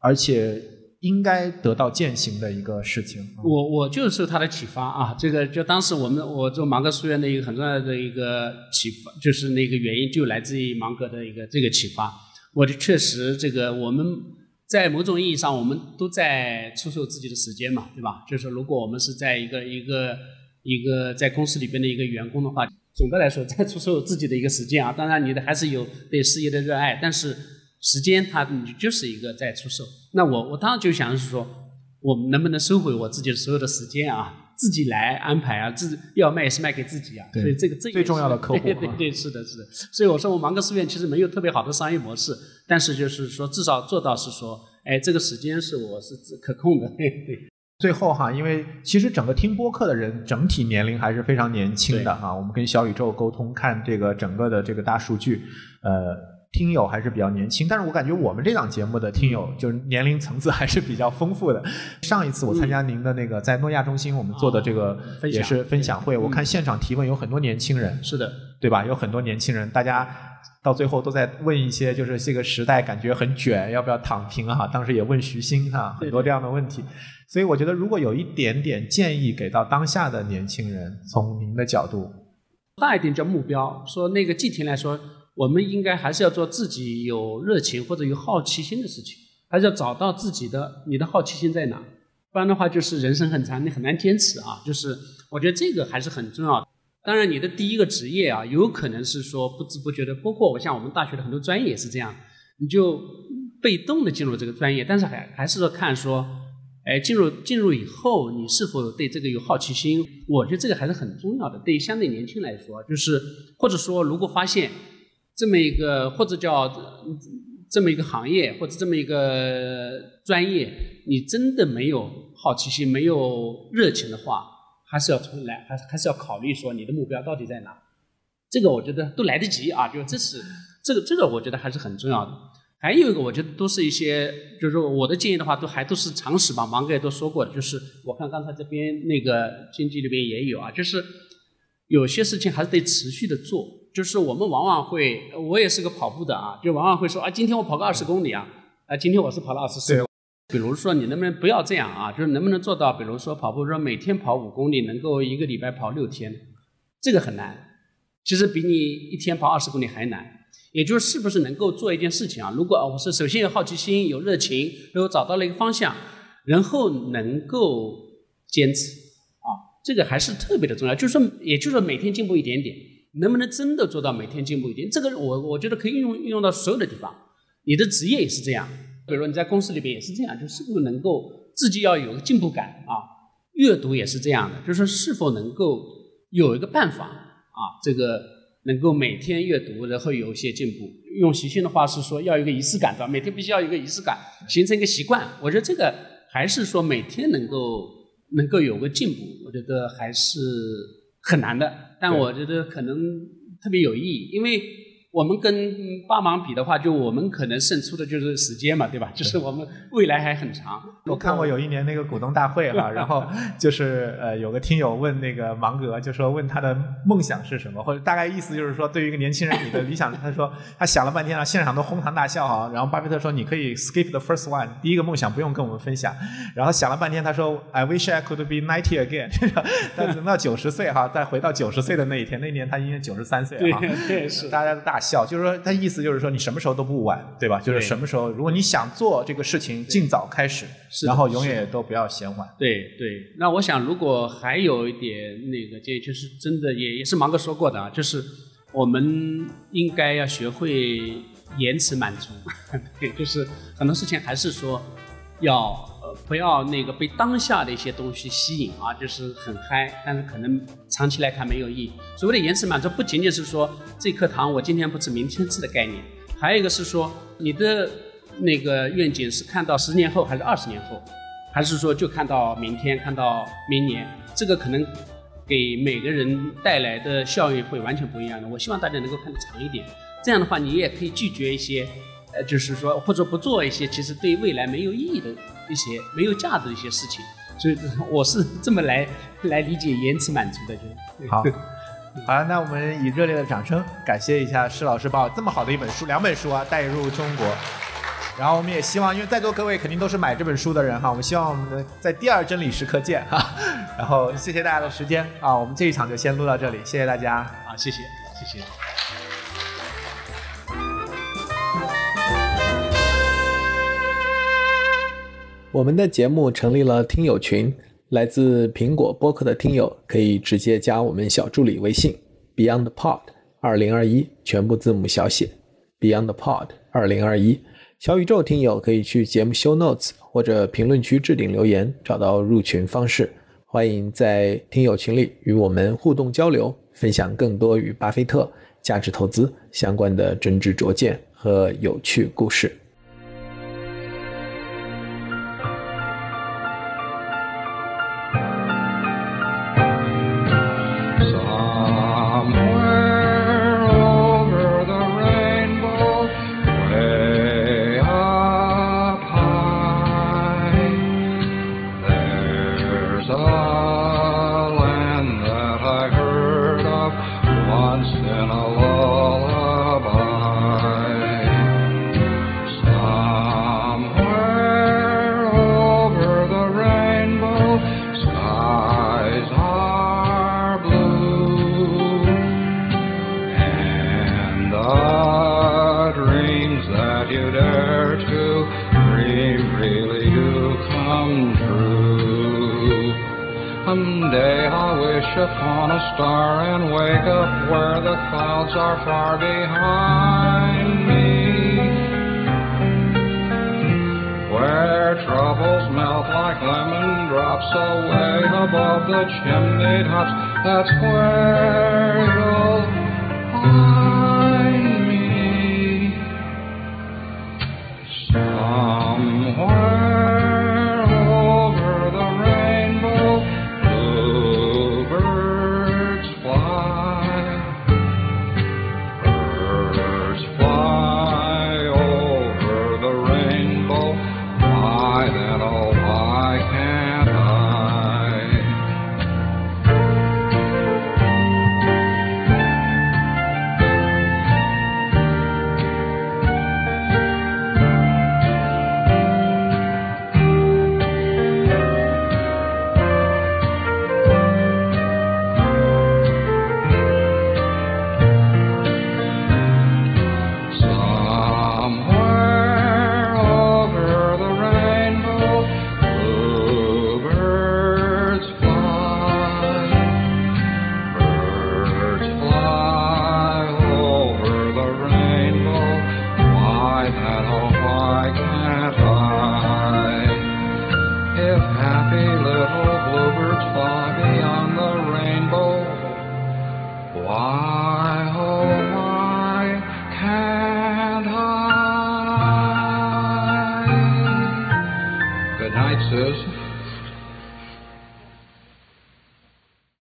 而且。应该得到践行的一个事情。
我我就是受他的启发啊，这个就当时我们我做芒格书院的一个很重要的一个启发，就是那个原因就来自于芒格的一个这个启发。我就确实这个我们在某种意义上我们都在出售自己的时间嘛，对吧？就是如果我们是在一个一个一个在公司里边的一个员工的话，总的来说在出售自己的一个时间啊。当然你的还是有对事业的热爱，但是。时间，它你就是一个在出售。那我我当时就想是说，我们能不能收回我自己的所有的时间啊，自己来安排啊，自要卖也是卖给自己啊。所以这个这
最重要的客户。
对对对，是的，是的。所以我说，我芒格书院其实没有特别好的商业模式，但是就是说，至少做到是说，哎，这个时间是我是可控的。对。
最后哈，因为其实整个听播客的人整体年龄还是非常年轻的哈。我们跟小宇宙沟通，看这个整个的这个大数据，呃。听友还是比较年轻，但是我感觉我们这档节目的听友就是年龄层次还是比较丰富的。上一次我参加您的那个在诺亚中心我们做的这个也是分享会，我看现场提问有很多年轻人，
是的，
对吧？有很多年轻人，大家到最后都在问一些就是这个时代感觉很卷，要不要躺平啊？当时也问徐新哈，很多这样的问题。所以我觉得如果有一点点建议给到当下的年轻人，从您的角度，
大一点叫目标，说那个季婷来说。我们应该还是要做自己有热情或者有好奇心的事情，还是要找到自己的你的好奇心在哪，不然的话就是人生很长，你很难坚持啊。就是我觉得这个还是很重要的。当然，你的第一个职业啊，有可能是说不知不觉的，包括我像我们大学的很多专业也是这样，你就被动的进入这个专业，但是还还是说看说，哎，进入进入以后你是否对这个有好奇心？我觉得这个还是很重要的。对于相对年轻来说，就是或者说如果发现。这么一个或者叫这么一个行业或者这么一个专业，你真的没有好奇心、没有热情的话，还是要出来，还还是要考虑说你的目标到底在哪。这个我觉得都来得及啊，就这是这个这个我觉得还是很重要的。还有一个我觉得都是一些，就是说我的建议的话，都还都是常识吧。芒格也都说过的，就是我看刚才这边那个经济里边也有啊，就是有些事情还是得持续的做。就是我们往往会，我也是个跑步的啊，就往往会说啊，今天我跑个二十公里啊，啊，今天我是跑了二十四。比如说，你能不能不要这样啊？就是能不能做到，比如说跑步说每天跑五公里，能够一个礼拜跑六天，这个很难。其实比你一天跑二十公里还难。也就是是不是能够做一件事情啊？如果我是首先有好奇心、有热情，然后找到了一个方向，然后能够坚持啊，这个还是特别的重要。就是说，也就是说每天进步一点点，能不能真的做到每天进步一点？这个我我觉得可以运用运用到所有的地方。你的职业也是这样，比如说你在公司里边也是这样，就是不是能够自己要有个进步感啊？阅读也是这样的，就是说是否能够有一个办法啊？这个。能够每天阅读，然后有一些进步。用习性的话是说，要有一个仪式感，对吧？每天必须要有一个仪式感，形成一个习惯。我觉得这个还是说每天能够能够有个进步，我觉得还是很难的。但我觉得可能特别有意义，因为。我们跟帮忙比的话，就我们可能胜出的就是时间嘛，对吧？就是我们未来还很长。
我看过有一年那个股东大会哈，然后就是呃有个听友问那个芒格，就说问他的梦想是什么，或者大概意思就是说对于一个年轻人你的理想，他说他想了半天啊，现场都哄堂大笑哈。然后巴菲特说你可以 skip the first one，第一个梦想不用跟我们分享。然后想了半天，他说 I wish I could be ninety again，但等到九十岁哈，再回到九十岁的那一天，那年他应该九十三岁
哈。对，是
大家都大。笑，就是说，他意思就是说，你什么时候都不晚，对吧？就是什么时候，如果你想做这个事情，尽早开始，然后永远都不要嫌晚。
对对，那我想，如果还有一点那个建议，就是真的也也是芒哥说过的啊，就是我们应该要学会延迟满足，对，就是很多事情还是说要。不要那个被当下的一些东西吸引啊，就是很嗨，但是可能长期来看没有意义。所谓的延迟满足，不仅仅是说这颗糖我今天不吃明天吃的概念，还有一个是说你的那个愿景是看到十年后还是二十年后，还是说就看到明天看到明年，这个可能给每个人带来的效益会完全不一样的。我希望大家能够看得长一点，这样的话你也可以拒绝一些。呃，就是说，或者不做一些其实对未来没有意义的一些没有价值的一些事情，所以我是这么来来理解延迟满足的。就
好，好，那我们以热烈的掌声感谢一下施老师把这么好的一本书，两本书啊带入中国。然后我们也希望，因为在座各位肯定都是买这本书的人哈，我们希望我们的在第二真理时刻见哈。然后谢谢大家的时间啊，我们这一场就先录到这里，谢谢大家。
啊，谢谢，谢谢。
我们的节目成立了听友群，来自苹果播客的听友可以直接加我们小助理微信 BeyondPod 二零二一，全部字母小写 BeyondPod 二零二一。小宇宙听友可以去节目 Show Notes 或者评论区置顶留言，找到入群方式。欢迎在听友群里与我们互动交流，分享更多与巴菲特价值投资相关的真知灼见和有趣故事。
tops away above the chimney tops. That's where you'll